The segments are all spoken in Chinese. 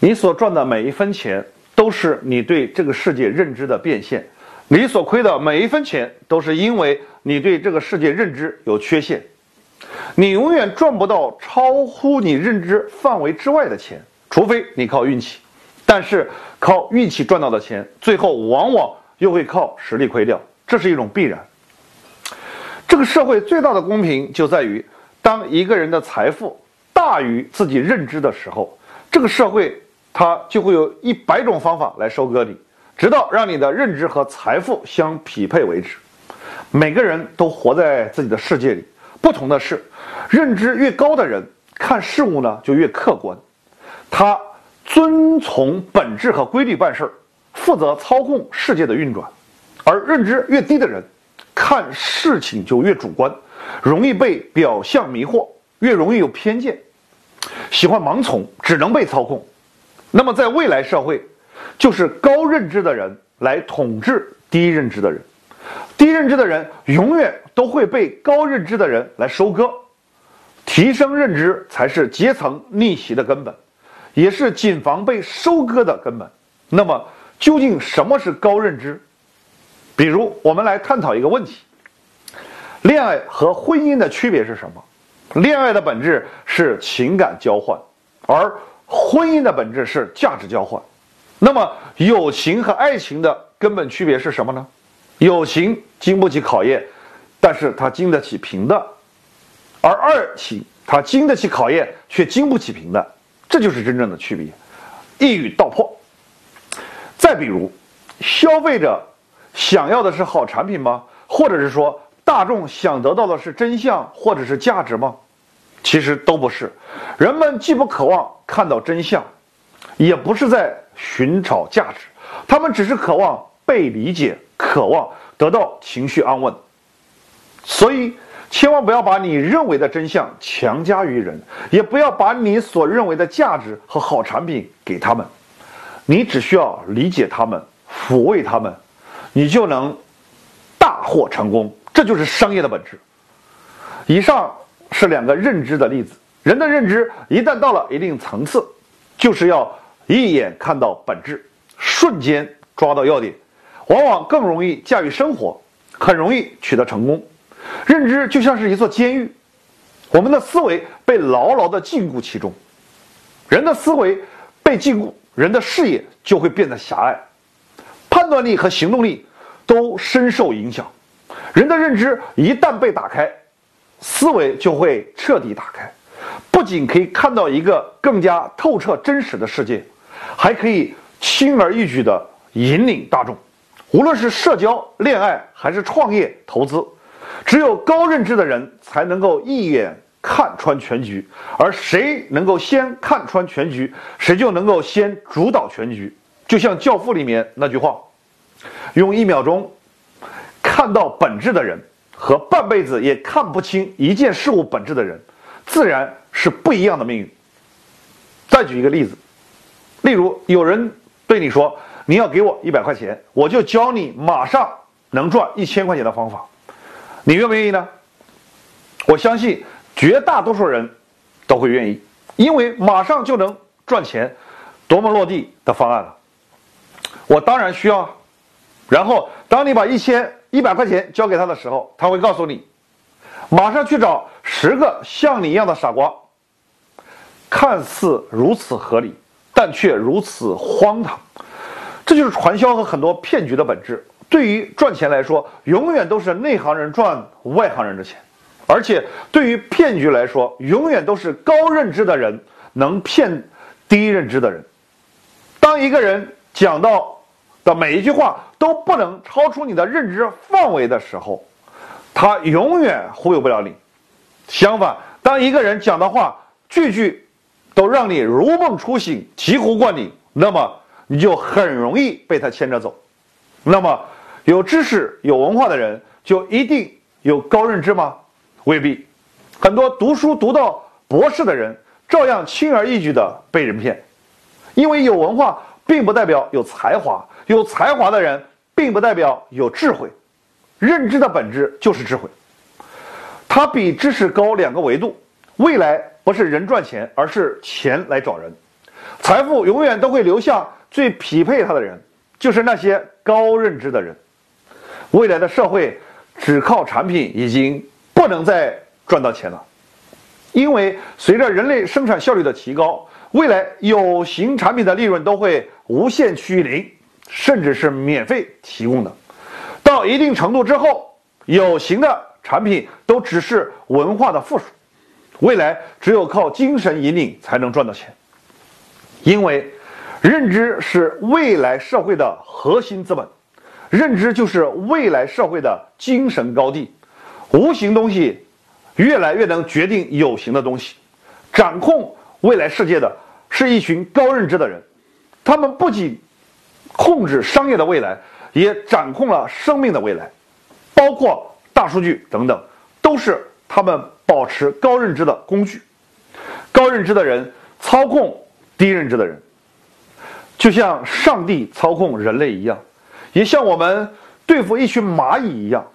你所赚的每一分钱，都是你对这个世界认知的变现；你所亏的每一分钱，都是因为你对这个世界认知有缺陷。你永远赚不到超乎你认知范围之外的钱，除非你靠运气。但是靠运气赚到的钱，最后往往又会靠实力亏掉，这是一种必然。这个社会最大的公平就在于，当一个人的财富大于自己认知的时候，这个社会他就会有一百种方法来收割你，直到让你的认知和财富相匹配为止。每个人都活在自己的世界里，不同的是，认知越高的人看事物呢就越客观，他。遵从本质和规律办事儿，负责操控世界的运转，而认知越低的人，看事情就越主观，容易被表象迷惑，越容易有偏见，喜欢盲从，只能被操控。那么，在未来社会，就是高认知的人来统治低认知的人，低认知的人永远都会被高认知的人来收割，提升认知才是阶层逆袭的根本。也是谨防被收割的根本。那么，究竟什么是高认知？比如，我们来探讨一个问题：恋爱和婚姻的区别是什么？恋爱的本质是情感交换，而婚姻的本质是价值交换。那么，友情和爱情的根本区别是什么呢？友情经不起考验，但是它经得起平淡；而爱情它经得起考验，却经不起平淡。这就是真正的区别，一语道破。再比如，消费者想要的是好产品吗？或者是说，大众想得到的是真相或者是价值吗？其实都不是。人们既不渴望看到真相，也不是在寻找价值，他们只是渴望被理解，渴望得到情绪安稳。所以。千万不要把你认为的真相强加于人，也不要把你所认为的价值和好产品给他们。你只需要理解他们，抚慰他们，你就能大获成功。这就是商业的本质。以上是两个认知的例子。人的认知一旦到了一定层次，就是要一眼看到本质，瞬间抓到要点，往往更容易驾驭生活，很容易取得成功。认知就像是一座监狱，我们的思维被牢牢地禁锢其中。人的思维被禁锢，人的视野就会变得狭隘，判断力和行动力都深受影响。人的认知一旦被打开，思维就会彻底打开，不仅可以看到一个更加透彻真实的世界，还可以轻而易举地引领大众。无论是社交、恋爱还是创业、投资。只有高认知的人才能够一眼看穿全局，而谁能够先看穿全局，谁就能够先主导全局。就像《教父》里面那句话：“用一秒钟看到本质的人，和半辈子也看不清一件事物本质的人，自然是不一样的命运。”再举一个例子，例如有人对你说：“你要给我一百块钱，我就教你马上能赚一千块钱的方法。”你愿不愿意呢？我相信绝大多数人都会愿意，因为马上就能赚钱，多么落地的方案了。我当然需要。然后，当你把一千一百块钱交给他的时候，他会告诉你，马上去找十个像你一样的傻瓜。看似如此合理，但却如此荒唐。这就是传销和很多骗局的本质。对于赚钱来说，永远都是内行人赚外行人的钱，而且对于骗局来说，永远都是高认知的人能骗低认知的人。当一个人讲到的每一句话都不能超出你的认知范围的时候，他永远忽悠不了你。相反，当一个人讲的话句句都让你如梦初醒、醍醐灌顶，那么你就很容易被他牵着走。那么。有知识、有文化的人就一定有高认知吗？未必，很多读书读到博士的人照样轻而易举地被人骗。因为有文化并不代表有才华，有才华的人并不代表有智慧。认知的本质就是智慧，它比知识高两个维度。未来不是人赚钱，而是钱来找人。财富永远都会流向最匹配他的人，就是那些高认知的人。未来的社会只靠产品已经不能再赚到钱了，因为随着人类生产效率的提高，未来有形产品的利润都会无限趋于零，甚至是免费提供的。到一定程度之后，有形的产品都只是文化的附属。未来只有靠精神引领才能赚到钱。因为，认知是未来社会的核心资本，认知就是未来社会的精神高地。无形东西越来越能决定有形的东西，掌控未来世界的是一群高认知的人，他们不仅控制商业的未来，也掌控了生命的未来，包括大数据等等，都是他们保持高认知的工具。高认知的人操控。低认知的人，就像上帝操控人类一样，也像我们对付一群蚂蚁一样，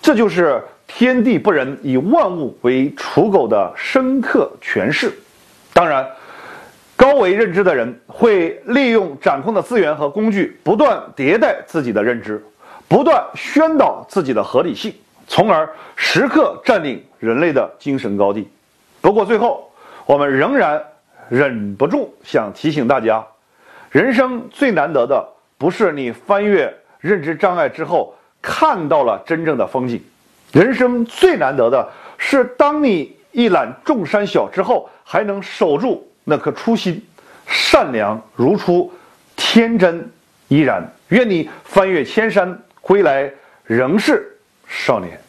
这就是天地不仁，以万物为刍狗的深刻诠释。当然，高维认知的人会利用掌控的资源和工具，不断迭代自己的认知，不断宣导自己的合理性，从而时刻占领人类的精神高地。不过，最后我们仍然。忍不住想提醒大家，人生最难得的不是你翻越认知障碍之后看到了真正的风景，人生最难得的是当你一览众山小之后，还能守住那颗初心，善良如初，天真依然。愿你翻越千山归来仍是少年。